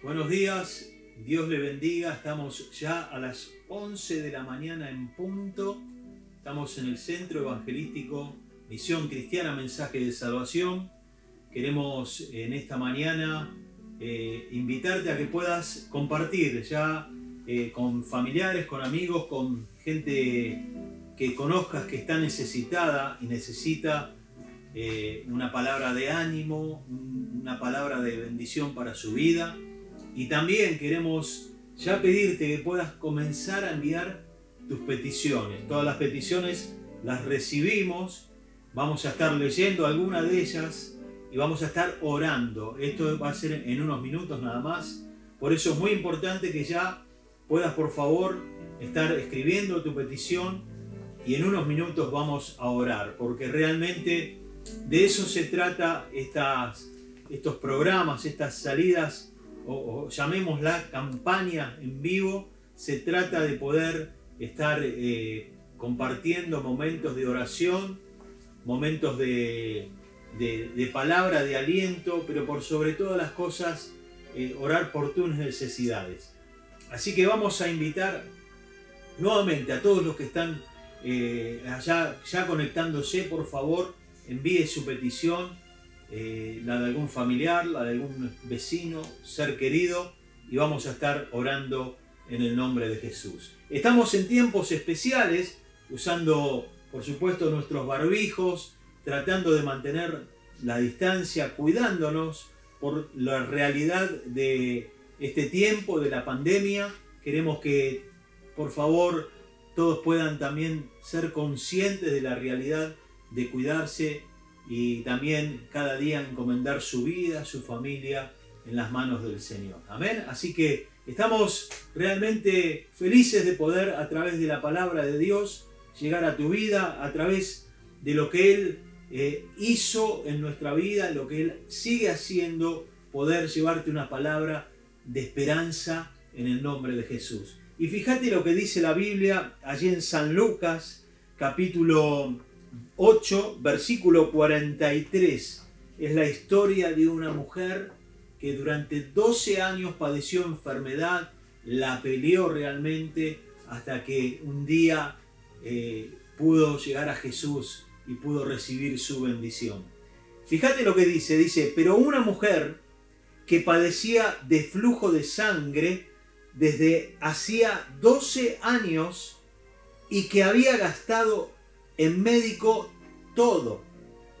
Buenos días, Dios le bendiga. Estamos ya a las 11 de la mañana en punto. Estamos en el Centro Evangelístico Misión Cristiana Mensaje de Salvación. Queremos en esta mañana eh, invitarte a que puedas compartir ya eh, con familiares, con amigos, con gente que conozcas que está necesitada y necesita eh, una palabra de ánimo, una palabra de bendición para su vida. Y también queremos ya pedirte que puedas comenzar a enviar tus peticiones. Todas las peticiones las recibimos. Vamos a estar leyendo alguna de ellas y vamos a estar orando. Esto va a ser en unos minutos nada más. Por eso es muy importante que ya puedas por favor estar escribiendo tu petición y en unos minutos vamos a orar, porque realmente de eso se trata estas, estos programas, estas salidas o, llamémosla campaña en vivo, se trata de poder estar eh, compartiendo momentos de oración, momentos de, palabra, de aliento, pero por sobre todas las cosas, eh, orar por tus necesidades. Así que vamos a invitar nuevamente a todos los que están eh, allá ya conectándose, por favor, envíe su petición eh, la de algún familiar, la de algún vecino, ser querido, y vamos a estar orando en el nombre de Jesús. Estamos en tiempos especiales, usando, por supuesto, nuestros barbijos, tratando de mantener la distancia, cuidándonos por la realidad de este tiempo, de la pandemia. Queremos que, por favor, todos puedan también ser conscientes de la realidad de cuidarse y también cada día encomendar su vida, su familia en las manos del Señor. Amén. Así que estamos realmente felices de poder a través de la palabra de Dios llegar a tu vida, a través de lo que Él eh, hizo en nuestra vida, lo que Él sigue haciendo, poder llevarte una palabra de esperanza en el nombre de Jesús. Y fíjate lo que dice la Biblia allí en San Lucas, capítulo 8, versículo 43, es la historia de una mujer que durante 12 años padeció enfermedad, la peleó realmente hasta que un día eh, pudo llegar a Jesús y pudo recibir su bendición. Fíjate lo que dice, dice, pero una mujer que padecía de flujo de sangre desde hacía 12 años y que había gastado en médico todo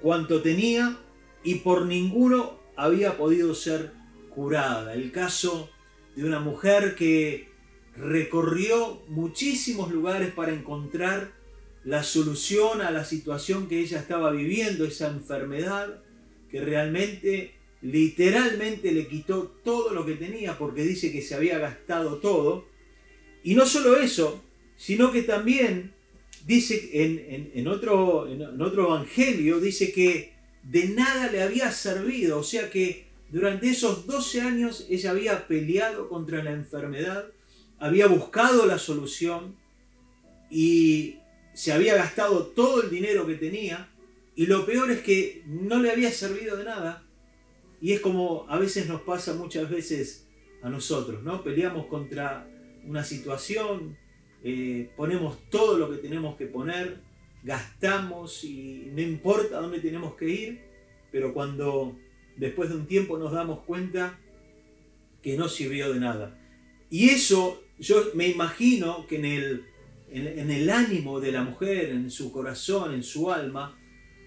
cuanto tenía y por ninguno había podido ser curada. El caso de una mujer que recorrió muchísimos lugares para encontrar la solución a la situación que ella estaba viviendo, esa enfermedad que realmente, literalmente le quitó todo lo que tenía porque dice que se había gastado todo. Y no solo eso, sino que también dice en, otro, en otro evangelio, dice que de nada le había servido, o sea que durante esos 12 años ella había peleado contra la enfermedad, había buscado la solución y se había gastado todo el dinero que tenía y lo peor es que no le había servido de nada. Y es como a veces nos pasa muchas veces a nosotros, ¿no? Peleamos contra una situación, eh, ponemos todo lo que tenemos que poner, gastamos y no importa dónde tenemos que ir, pero cuando después de un tiempo nos damos cuenta que no sirvió de nada. Y eso yo me imagino que en el, en, el ánimo de la mujer, en su corazón, en su alma,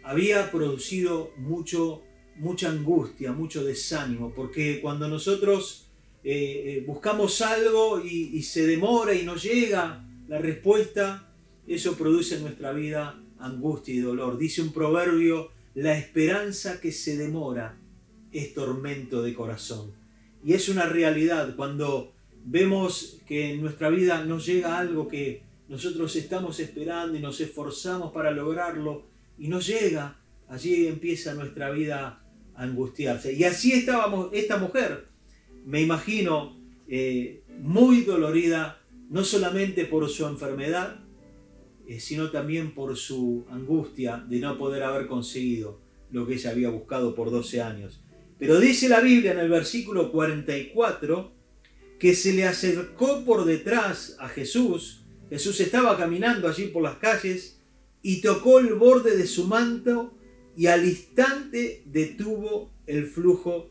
había producido mucho, mucha angustia, mucho desánimo, porque cuando nosotros eh, eh, buscamos algo y, se demora y no llega la respuesta, eso produce en nuestra vida angustia y dolor. Dice un proverbio, la esperanza que se demora es tormento de corazón. Y es una realidad cuando vemos que en nuestra vida nos llega algo que nosotros estamos esperando y nos esforzamos para lograrlo y no llega, allí empieza nuestra vida a angustiarse. Y así estábamos esta mujer me imagino, eh, muy dolorida, no solamente por su enfermedad, eh, sino también por su angustia de no poder haber conseguido lo que ella había buscado por 12 años. Pero dice la Biblia en el versículo 44 que se le acercó por detrás a Jesús. Jesús estaba caminando allí por las calles y tocó el borde de su manto y al instante detuvo el flujo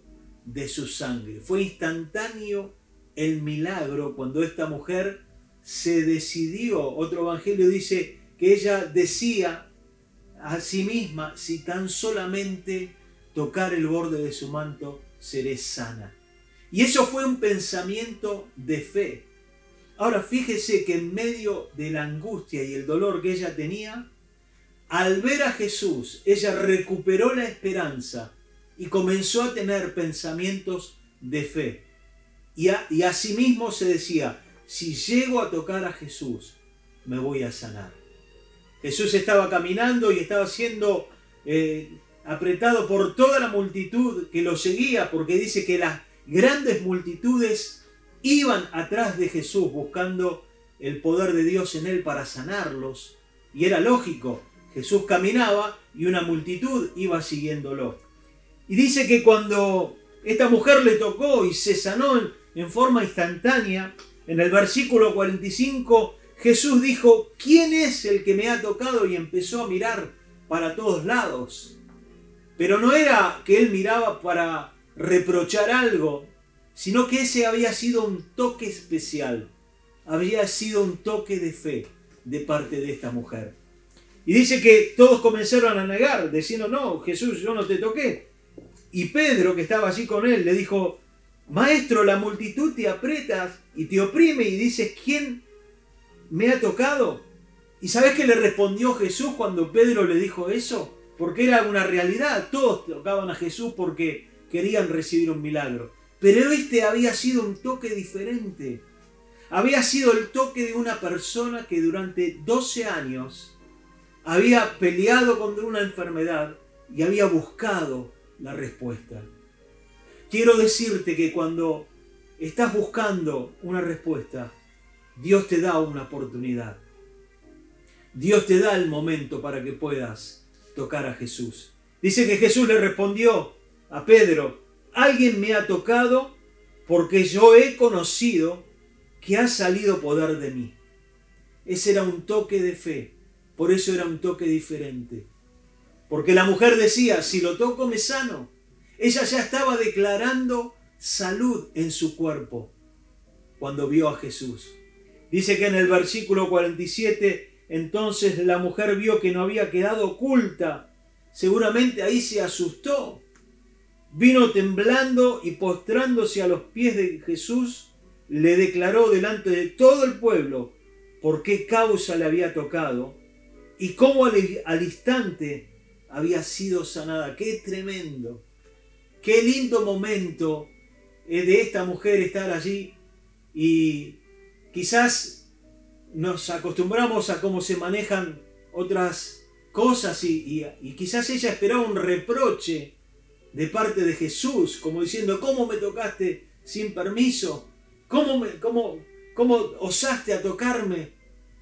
de su sangre. Fue instantáneo el milagro cuando esta mujer se decidió. Otro evangelio dice que ella decía a sí misma, si tan solamente tocar el borde de su manto, seré sana. Y eso fue un pensamiento de fe. Ahora fíjese que en medio de la angustia y el dolor que ella tenía, al ver a Jesús, ella recuperó la esperanza y comenzó a tener pensamientos de fe. Y, a, y asimismo se decía, si llego a tocar a Jesús, me voy a sanar. Jesús estaba caminando y estaba siendo eh, apretado por toda la multitud que lo seguía, porque dice que las grandes multitudes iban atrás de Jesús buscando el poder de Dios en él para sanarlos. Y era lógico, Jesús caminaba y una multitud iba siguiéndolo. Y dice que cuando esta mujer le tocó y se sanó en, forma instantánea, en el versículo 45 Jesús dijo, ¿quién es el que me ha tocado? Y empezó a mirar para todos lados. Pero no era que él miraba para reprochar algo, sino que ese había sido un toque especial, había sido un toque de fe de parte de esta mujer. Y dice que todos comenzaron a negar, diciendo, no, Jesús, yo no te toqué. Y Pedro, que estaba allí con él, le dijo, Maestro, la multitud te apretas y te oprime y dices, ¿quién me ha tocado? ¿Y sabes qué le respondió Jesús cuando Pedro le dijo eso? Porque era una realidad, todos tocaban a Jesús porque querían recibir un milagro. Pero este había sido un toque diferente. Había sido el toque de una persona que durante 12 años había peleado contra una enfermedad y había buscado la respuesta. Quiero decirte que cuando estás buscando una respuesta, Dios te da una oportunidad. Dios te da el momento para que puedas tocar a Jesús. Dice que Jesús le respondió a Pedro, alguien me ha tocado porque yo he conocido que ha salido poder de mí. Ese era un toque de fe, por eso era un toque diferente. Porque la mujer decía, si lo toco me sano. Ella ya estaba declarando salud en su cuerpo cuando vio a Jesús. Dice que en el versículo 47, entonces la mujer vio que no había quedado oculta. Seguramente ahí se asustó. Vino temblando y postrándose a los pies de Jesús, le declaró delante de todo el pueblo por qué causa le había tocado y cómo al, instante había sido sanada. ¡Qué tremendo! ¡Qué lindo momento de esta mujer estar allí y quizás nos acostumbramos a cómo se manejan otras cosas y, quizás ella esperaba un reproche de parte de Jesús, como diciendo, ¿cómo me tocaste sin permiso? ¿Cómo, me, cómo, cómo osaste a tocarme?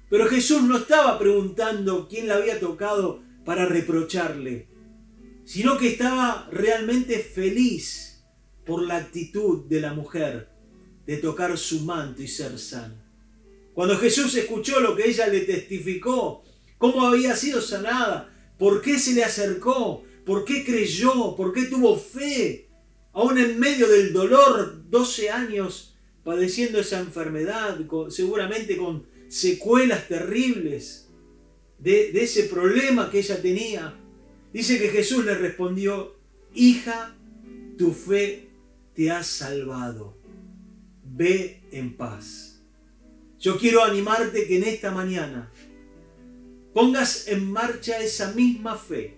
Pero Jesús no estaba preguntando quién la había tocado para reprocharle, sino que estaba realmente feliz por la actitud de la mujer de tocar su manto y ser sana. Cuando Jesús escuchó lo que ella le testificó, cómo había sido sanada, por qué se le acercó, por qué creyó, por qué tuvo fe, aún en medio del dolor, 12 años padeciendo esa enfermedad, seguramente con secuelas terribles de, ese problema que ella tenía. Dice que Jesús le respondió, hija, tu fe te ha salvado ve en paz. Yo quiero animarte que en esta mañana pongas en marcha esa misma fe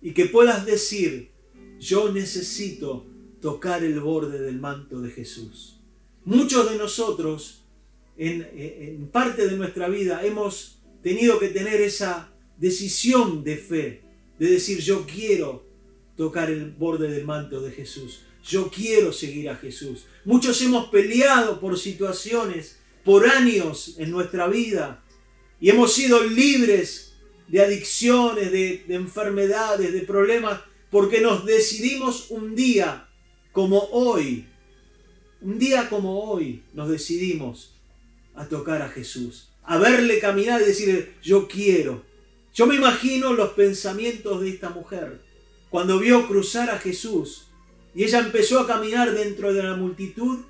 y que puedas decir, yo necesito tocar el borde del manto de Jesús. Muchos de nosotros, en, en parte de nuestra vida, hemos tenido que tener esa decisión de fe, de decir, yo quiero tocar el borde del manto de Jesús. Yo quiero seguir a Jesús. Muchos hemos peleado por situaciones, por años en nuestra vida y hemos sido libres de adicciones, de, enfermedades, de problemas, porque nos decidimos un día como hoy, un día como hoy, nos decidimos a tocar a Jesús, a verle caminar y decirle, yo quiero. Yo me imagino los pensamientos de esta mujer cuando vio cruzar a Jesús y ella empezó a caminar dentro de la multitud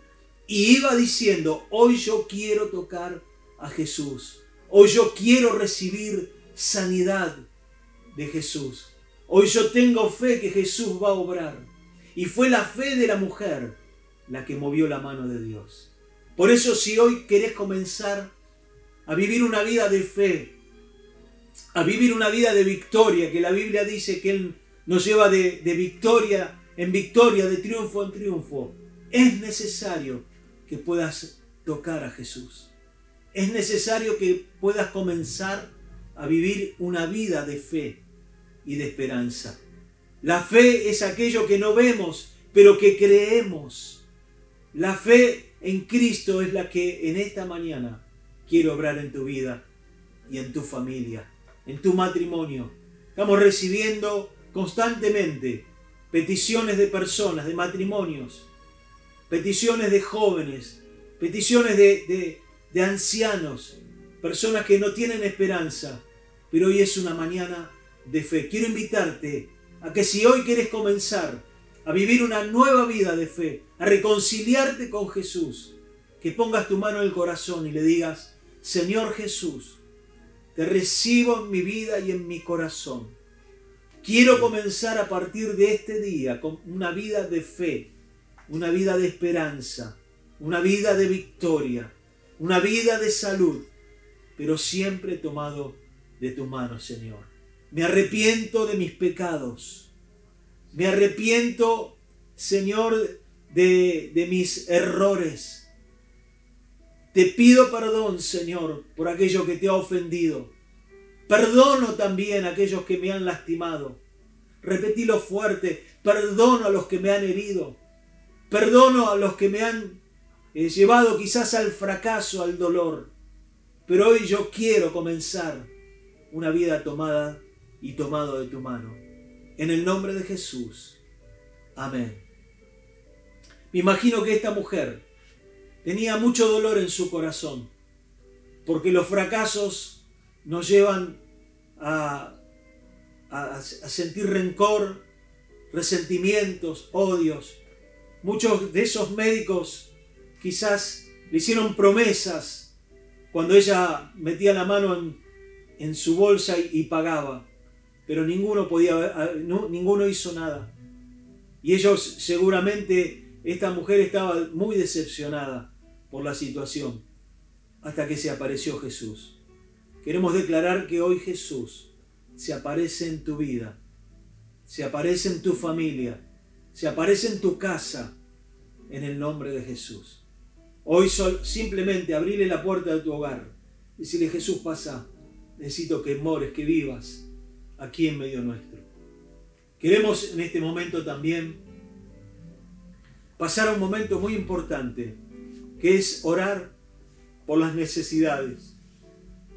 y iba diciendo, hoy yo quiero tocar a Jesús, hoy yo quiero recibir sanidad de Jesús, hoy yo tengo fe que Jesús va a obrar. Y fue la fe de la mujer la que movió la mano de Dios. Por eso si hoy querés comenzar a vivir una vida de fe, a vivir una vida de victoria, que la Biblia dice que Él nos lleva de, victoria en victoria, de triunfo en triunfo, es necesario que puedas tocar a Jesús. Es necesario que puedas comenzar a vivir una vida de fe y de esperanza. La fe es aquello que no vemos, pero que creemos. La fe en Cristo es la que en esta mañana quiero obrar en tu vida y en tu familia, en tu matrimonio. Estamos recibiendo constantemente peticiones de personas, de matrimonios, peticiones de jóvenes, peticiones de, de, ancianos, personas que no tienen esperanza, pero hoy es una mañana de fe. Quiero invitarte a que si hoy quieres comenzar a vivir una nueva vida de fe, a reconciliarte con Jesús, que pongas tu mano en el corazón y le digas, Señor Jesús, te recibo en mi vida y en mi corazón. Quiero comenzar a partir de este día con una vida de fe, una vida de esperanza, una vida de victoria, una vida de salud, pero siempre tomado de tu mano, Señor. Me arrepiento de mis pecados. Me arrepiento, Señor, de, de mis errores. Te pido perdón, Señor, por aquello que te ha ofendido. Perdono también a aquellos que me han lastimado. Repetilo fuerte. Perdono a los que me han herido. Perdono a los que me han eh, llevado quizás al fracaso, al dolor. Pero hoy yo quiero comenzar una vida tomada y tomado de tu mano. En el nombre de Jesús. Amén. Me imagino que esta mujer tenía mucho dolor en su corazón, porque los fracasos nos llevan a, sentir rencor, resentimientos, odios. Muchos de esos médicos quizás le hicieron promesas cuando ella metía la mano en, su bolsa y, pagaba, pero ninguno podía, ninguno hizo nada. Y ellos seguramente, esta mujer estaba muy decepcionada por la situación hasta que se apareció Jesús. Queremos declarar que hoy Jesús se aparece en tu vida, se aparece en tu familia, se aparece en tu casa, en el nombre de Jesús. Hoy simplemente abrirle la puerta de tu hogar, decirle Jesús pasa, necesito que mores, que vivas aquí en medio nuestro. Queremos en este momento también pasar a un momento muy importante que es orar por las necesidades,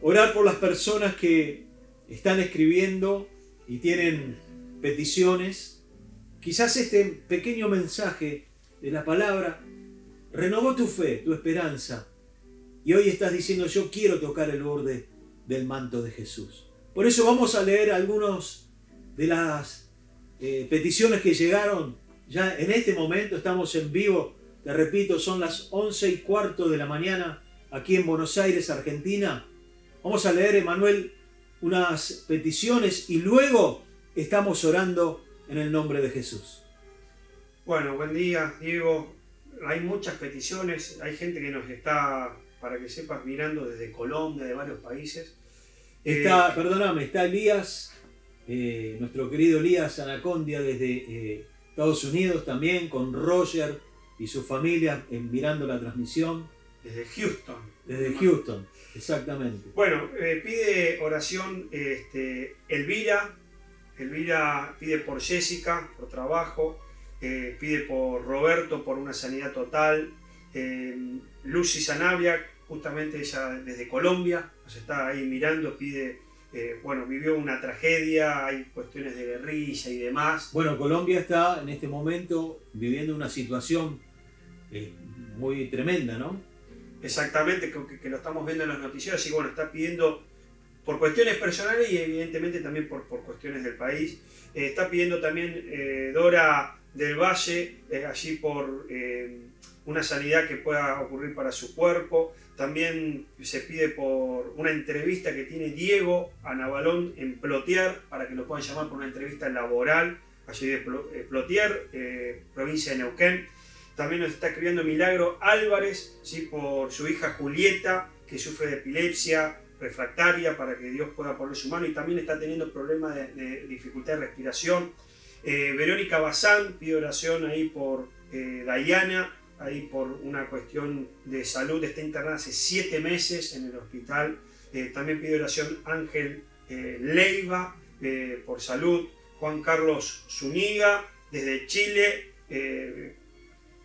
orar por las personas que están escribiendo y tienen peticiones. Quizás este pequeño mensaje de la palabra renovó tu fe, tu esperanza, y hoy estás diciendo yo quiero tocar el borde del manto de Jesús. Por eso vamos a leer algunos de las eh, peticiones que llegaron ya en este momento, estamos en vivo te repito, son las once y cuarto de la mañana aquí en Buenos Aires, Argentina. Vamos a leer, Emanuel, unas peticiones y luego estamos orando en el nombre de Jesús. Bueno, buen día, Diego. Hay muchas peticiones, hay gente que nos está, para que sepas, mirando desde Colombia, de varios países. Está, eh, perdóname, está Elías, eh, nuestro querido Elías Anacondia desde eh, Estados Unidos también, con Roger y su familia mirando la transmisión. Desde Houston. Desde Houston, exactamente. Bueno, eh, pide oración este, Elvira. Elvira pide por Jessica, por trabajo. Eh, pide por Roberto, por una sanidad total. Eh, Lucy Sanabria, justamente ella desde Colombia, nos está ahí mirando, pide eh, bueno, vivió una tragedia, hay cuestiones de guerrilla y demás. Bueno, Colombia está en este momento viviendo una situación eh, muy tremenda, ¿no? Exactamente, que, lo estamos viendo en los noticieros y bueno, está pidiendo por cuestiones personales y evidentemente también por, por cuestiones del país. Eh, está pidiendo también Dora del Valle, allí por una sanidad que pueda ocurrir para su cuerpo. También se pide por una entrevista que tiene Diego a Navalón en Plotier, para que lo puedan llamar por una entrevista laboral, allí de eh, eh, provincia de Neuquén. También nos está escribiendo Milagro Álvarez, ¿sí? por su hija Julieta, que sufre de epilepsia refractaria, para que Dios pueda poner su mano. Y también está teniendo problemas de, dificultad de respiración. Eh, Verónica Bazán pide oración ahí por Dayana, ahí por una cuestión de salud, está internada hace siete meses en el hospital. Eh, también pide oración Ángel eh, Leiva eh, por salud, Juan Carlos Zuniga desde Chile.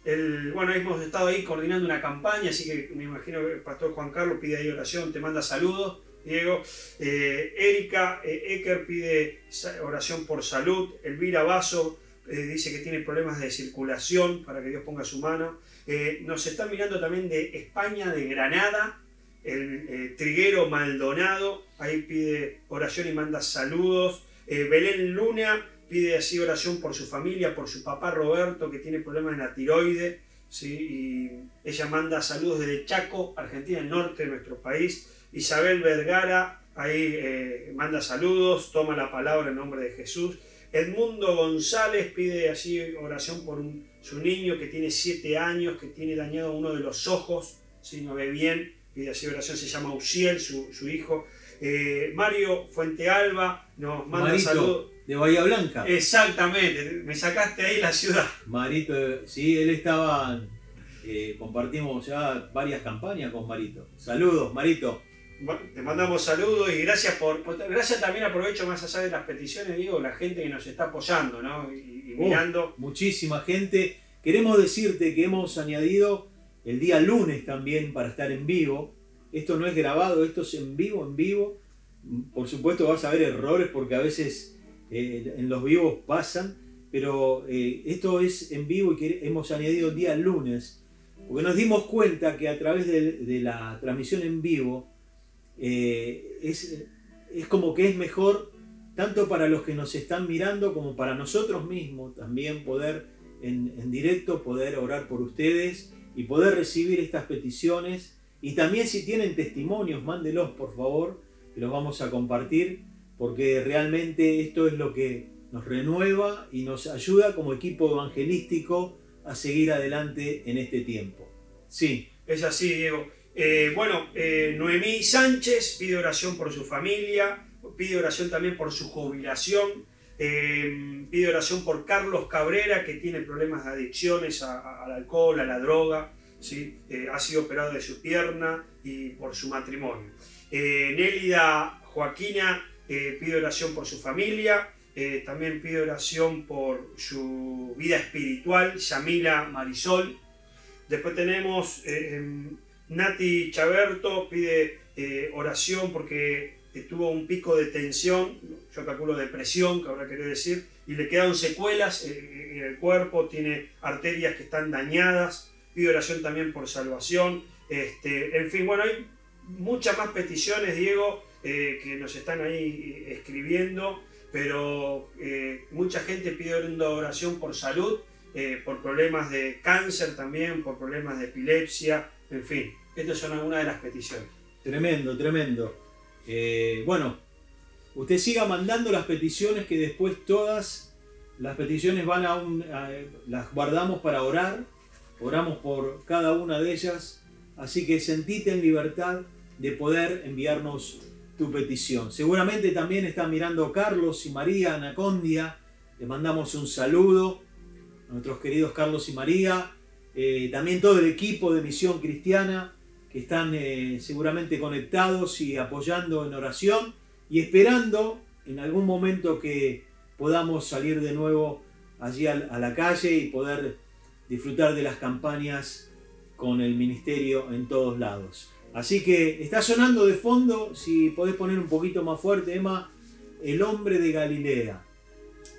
Bueno, hemos estado ahí coordinando una campaña, así que me imagino que el pastor Juan Carlos pide ahí oración, te manda saludos. Diego, Erika Ecker pide oración por salud, Elvira Vaso eh, dice que tiene problemas de circulación para que Dios ponga su mano. Eh, nos están mirando también de España, de Granada, el eh, Triguero Maldonado, ahí pide oración y manda saludos. Belén Luna pide así oración por su familia, por su papá Roberto, que tiene problemas en la tiroide. ¿sí? Y ella manda saludos desde Chaco, Argentina, el norte de nuestro país. Isabel Vergara, ahí manda saludos, toma la palabra en nombre de Jesús. Edmundo González pide así oración por su niño que tiene siete años, que tiene dañado uno de los ojos, si no ve bien, pide así oración, se llama Uciel, su, hijo. Eh, Mario Fuentealba nos manda saludos. De Bahía Blanca. Exactamente, me sacaste ahí la ciudad. Marito, sí, él estaba, eh, compartimos ya varias campañas con Marito. Saludos, Marito te mandamos saludos y gracias por, Gracias también aprovecho más allá de las peticiones, digo, la gente que nos está apoyando, ¿no? Y, mirando. muchísima gente. Queremos decirte que hemos añadido el día lunes también para estar en vivo. Esto no es grabado, esto es en vivo, en vivo. Por supuesto vas a ver errores porque a veces eh, en los vivos pasan, pero eh, esto es en vivo y hemos añadido el día lunes. Porque nos dimos cuenta que a través de la transmisión en vivo, eh, es, como que es mejor tanto para los que nos están mirando como para nosotros mismos también poder en, en, directo poder orar por ustedes y poder recibir estas peticiones. Y también si tienen testimonios, mándelos por favor, que los vamos a compartir, porque realmente esto es lo que nos renueva y nos ayuda como equipo evangelístico a seguir adelante en este tiempo. Sí. Es así, Diego. Eh, bueno, eh, Noemí Sánchez pide oración por su familia, pide oración también por su jubilación, eh, pide oración por Carlos Cabrera, que tiene problemas de adicciones al alcohol, a la droga, ¿sí? ha sido operado de su pierna y por su matrimonio. Nélida Joaquina pide oración por su familia, también pide oración por su vida espiritual, Yamila Marisol. Después tenemos Nati Chaberto pide eh, oración porque eh, tuvo un pico de tensión, yo calculo depresión, que habrá querido decir, y le quedaron secuelas eh, en el cuerpo, tiene arterias que están dañadas, pide oración también por salvación. Este, en fin, bueno, hay muchas más peticiones, Diego, que nos están ahí escribiendo, pero mucha gente pide oración por salud, por problemas de cáncer también, por problemas de epilepsia, en fin. Estas son algunas de las peticiones. Tremendo, tremendo. Eh, bueno, usted siga mandando las peticiones que después todas las peticiones van a un... las guardamos para orar. Oramos por cada una de ellas. Así que sentite en libertad de poder enviarnos tu petición. Seguramente también están mirando Carlos y María Anacondia. Les mandamos un saludo a nuestros queridos Carlos y María. Eh, también todo el equipo de Misión Cristiana que están eh, seguramente conectados y apoyando en oración y esperando en algún momento que podamos salir de nuevo allí a la calle y poder disfrutar de las campañas con el ministerio en todos lados. Así que está sonando de fondo, si podés poner un poquito más fuerte, Emma, el hombre de Galilea.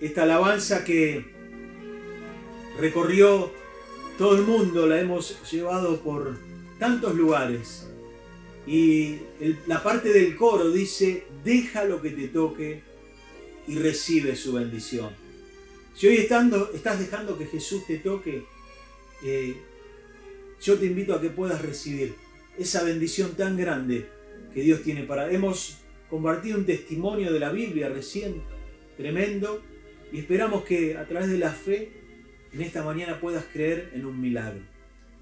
Esta alabanza que recorrió todo el mundo, la hemos llevado por tantos lugares. Y la parte del coro dice, deja lo que te toque y recibe su bendición. Si hoy estando, estás dejando que Jesús te toque, eh, yo te invito a que puedas recibir esa bendición tan grande que Dios tiene para... Hemos compartido un testimonio de la Biblia recién, tremendo, y esperamos que a través de la fe en esta mañana puedas creer en un milagro.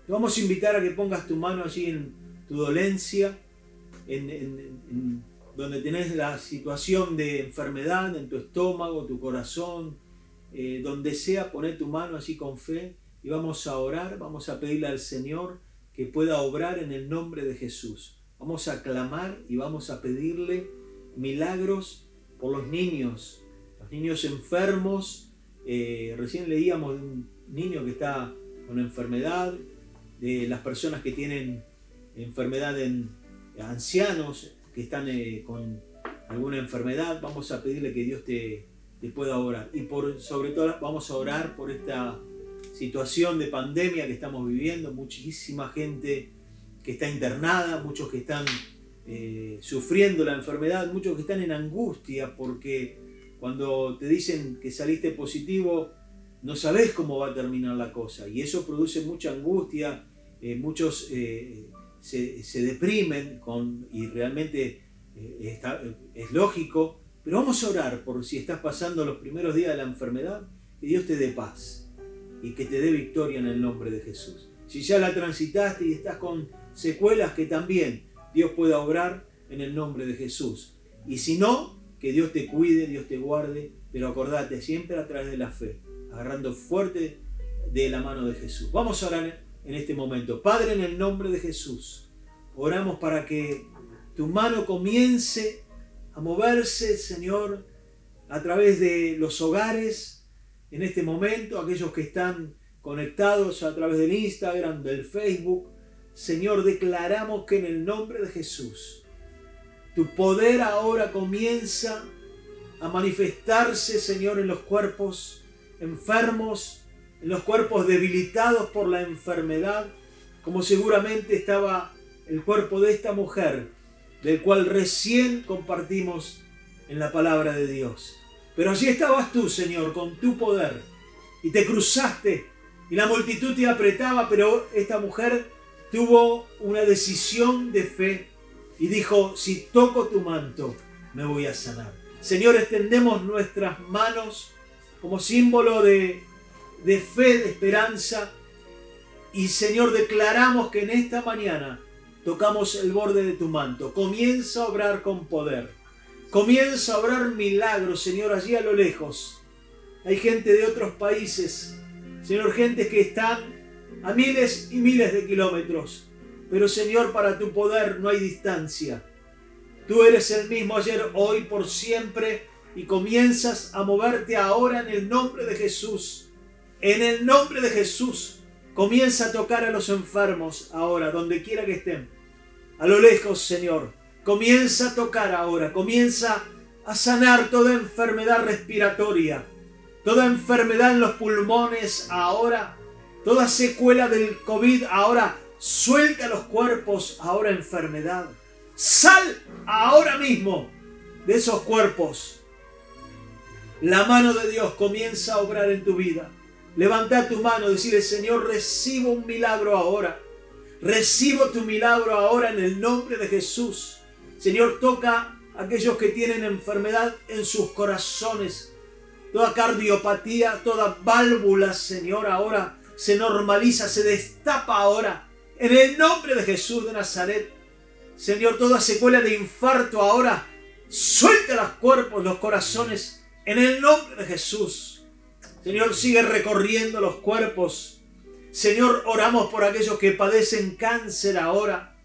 Te vamos a invitar a que pongas tu mano allí en tu dolencia, en, donde tenés la situación de enfermedad en tu estómago, tu corazón, eh, donde sea, poner tu mano allí con fe y vamos a orar, vamos a pedirle al Señor que pueda obrar en el nombre de Jesús. Vamos a clamar y vamos a pedirle milagros por los niños, los niños enfermos. Eh, recién leíamos de un niño que está con enfermedad, de las personas que tienen enfermedad en ancianos que están eh, con alguna enfermedad. Vamos a pedirle que Dios te, te pueda orar. Y por, sobre todo vamos a orar por esta situación de pandemia que estamos viviendo, muchísima gente que está internada, muchos que están eh, sufriendo la enfermedad, muchos que están en angustia porque cuando te dicen que saliste positivo, no sabes cómo va a terminar la cosa. Y eso produce mucha angustia, eh, muchos eh, se, deprimen con, y realmente es lógico, pero vamos a orar por si estás pasando los primeros días de la enfermedad, que Dios te dé paz y que te dé victoria en el nombre de Jesús. Si ya la transitaste y estás con secuelas, que también Dios pueda obrar en el nombre de Jesús. Y si no, que Dios te cuide, Dios te guarde, pero acordate siempre a través de la fe, agarrando fuerte de la mano de Jesús. Vamos a orar en este momento. Padre, en el nombre de Jesús, oramos para que tu mano comience a moverse, Señor, a través de los hogares, en este momento, aquellos que están conectados a través del Instagram, del Facebook. Señor, declaramos que en el nombre de Jesús, tu poder ahora comienza a manifestarse, Señor, en los cuerpos enfermos, en los cuerpos debilitados por la enfermedad, como seguramente estaba el cuerpo de esta mujer, del cual recién compartimos en la palabra de Dios. Pero allí estabas tú, Señor, con tu poder. Y te cruzaste. Y la multitud te apretaba, pero esta mujer tuvo una decisión de fe y dijo, si toco tu manto, me voy a sanar. Señor, extendemos nuestras manos como símbolo de, de fe, de esperanza. Y Señor, declaramos que en esta mañana tocamos el borde de tu manto. Comienza a obrar con poder Comienza a obrar milagros, Señor, allí a lo lejos. Hay gente de otros países, Señor, gente que están a miles y miles de kilómetros. Pero Señor, para tu poder no hay distancia. Tú eres el mismo ayer, hoy, por siempre, y comienzas a moverte ahora en el nombre de Jesús. En el nombre de Jesús, comienza a tocar a los enfermos ahora, donde quiera que estén. A lo lejos, Señor Comienza a tocar ahora, comienza a sanar toda enfermedad respiratoria, toda enfermedad en los pulmones ahora, toda secuela del COVID ahora, suelta los cuerpos ahora enfermedad. Sal ahora mismo de esos cuerpos. La mano de Dios comienza a obrar en tu vida. Levanta tu mano, decirle, Señor, recibo un milagro ahora. Recibo tu milagro ahora en el nombre de Jesús. Señor, toca a aquellos que tienen enfermedad en sus corazones. Toda cardiopatía, toda válvula, Señor, ahora se normaliza, se destapa ahora. En el nombre de Jesús de Nazaret. Señor, toda secuela de infarto ahora, suelta los cuerpos, los corazones, en el nombre de Jesús. Señor, sigue recorriendo los cuerpos. Señor, oramos por aquellos que padecen cáncer ahora.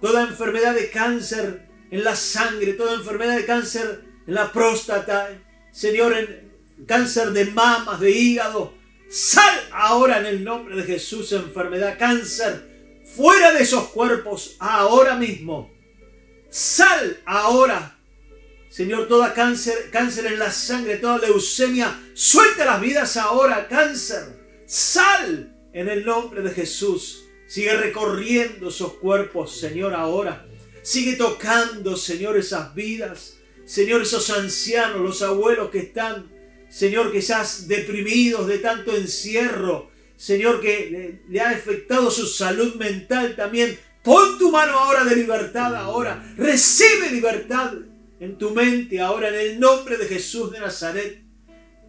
Toda enfermedad de cáncer en la sangre, toda enfermedad de cáncer en la próstata, Señor, en cáncer de mamas, de hígado. Sal ahora en el nombre de Jesús, enfermedad, cáncer, fuera de esos cuerpos ahora mismo. Sal ahora. Señor, toda cáncer, cáncer en la sangre, toda leucemia, suelta las vidas ahora, cáncer. Sal en el nombre de Jesús. Sigue recorriendo esos cuerpos, Señor, ahora. Sigue tocando, Señor, esas vidas. Señor, esos ancianos, los abuelos que están, Señor, quizás deprimidos de tanto encierro. Señor, que le, ha afectado su salud mental también. Pon tu mano ahora de libertad ahora. Recibe libertad en tu mente ahora en el nombre de Jesús de Nazaret.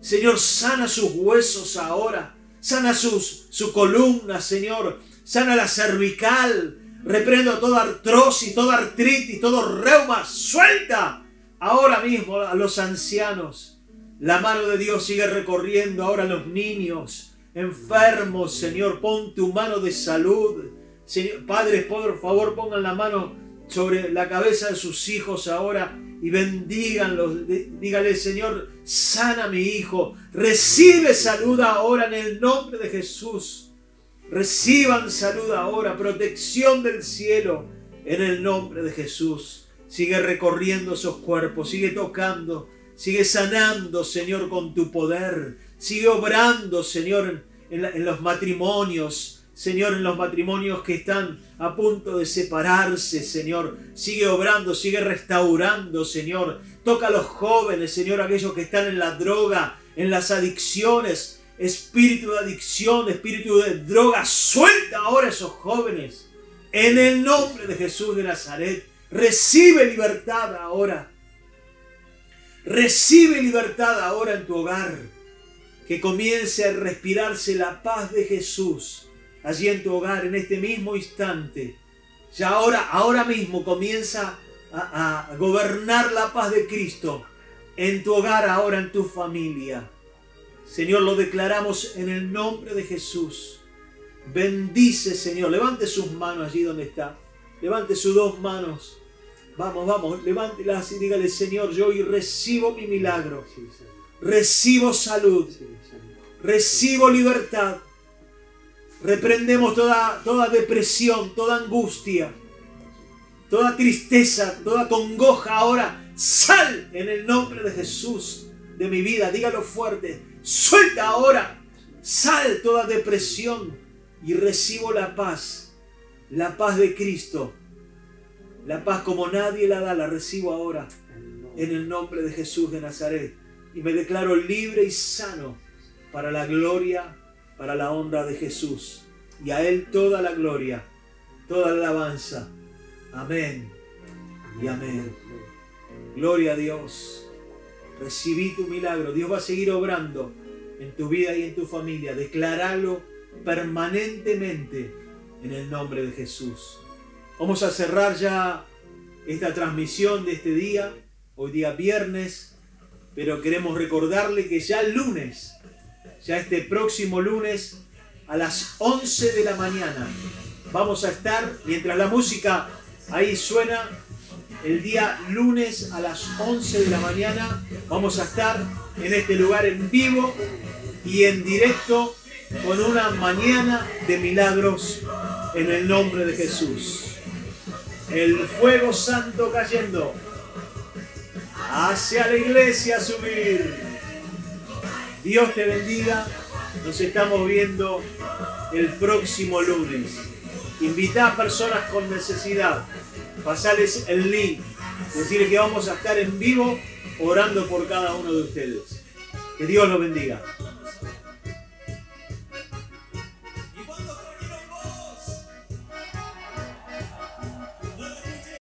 Señor, sana sus huesos ahora. Sana sus, su columna, Señor. Sana la cervical. Reprendo toda artrosis, toda artritis, todo reuma. Suelta ahora mismo a los ancianos. La mano de Dios sigue recorriendo ahora a los niños enfermos, Señor. Pon tu mano de salud. Señor, padres, por favor, pongan la mano sobre la cabeza de sus hijos ahora y bendíganlos. Dígale, Señor, sana a mi hijo. Recibe salud ahora en el nombre de Jesús. Reciban salud ahora, protección del cielo en el nombre de Jesús. Sigue recorriendo esos cuerpos, sigue tocando, sigue sanando, Señor, con tu poder. Sigue obrando, Señor, en, los matrimonios, Señor, en los matrimonios que están a punto de separarse, Señor. Sigue obrando, sigue restaurando, Señor. Toca a los jóvenes, Señor, aquellos que están en la droga, en las adicciones. Espíritu de adicción, espíritu de droga, suelta ahora a esos jóvenes. En el nombre de Jesús de Nazaret, recibe libertad ahora. Recibe libertad ahora en tu hogar. Que comience a respirarse la paz de Jesús allí en tu hogar, en este mismo instante. Ya ahora, ahora mismo comienza a, a gobernar la paz de Cristo en tu hogar, ahora en tu familia. Señor, lo declaramos en el nombre de Jesús. Bendice, Señor. Levante sus manos allí donde está. Levante sus dos manos. Vamos, vamos, levántelas y dígale, Señor, yo hoy recibo mi milagro. Recibo salud. Recibo libertad. Reprendemos toda, toda depresión, toda angustia, toda tristeza, toda congoja ahora. Sal en el nombre de Jesús de mi vida. Dígalo fuerte. Suelta ahora. Sal toda depresión y recibo la paz. La paz de Cristo. La paz como nadie la da, la recibo ahora. En el nombre de Jesús de Nazaret. Y me declaro libre y sano para la gloria para la honra de Jesús. Y a Él toda la gloria, toda la alabanza. Amén y amén. Gloria a Dios. Recibí tu milagro. Dios va a seguir obrando en tu vida y en tu familia. Declaralo permanentemente en el nombre de Jesús. Vamos a cerrar ya esta transmisión de este día, hoy día viernes, pero queremos recordarle que ya el lunes ya este próximo lunes a las 11 de la mañana. Vamos a estar, mientras la música ahí suena, el día lunes a las 11 de la mañana vamos a estar en este lugar en vivo y en directo con una mañana de milagros en el nombre de Jesús. El fuego santo cayendo hacia la iglesia subir. Dios te bendiga. Nos estamos viendo el próximo lunes. Invita a personas con necesidad. Pasales el link. Decirles que vamos a estar en vivo orando por cada uno de ustedes. Que Dios los bendiga.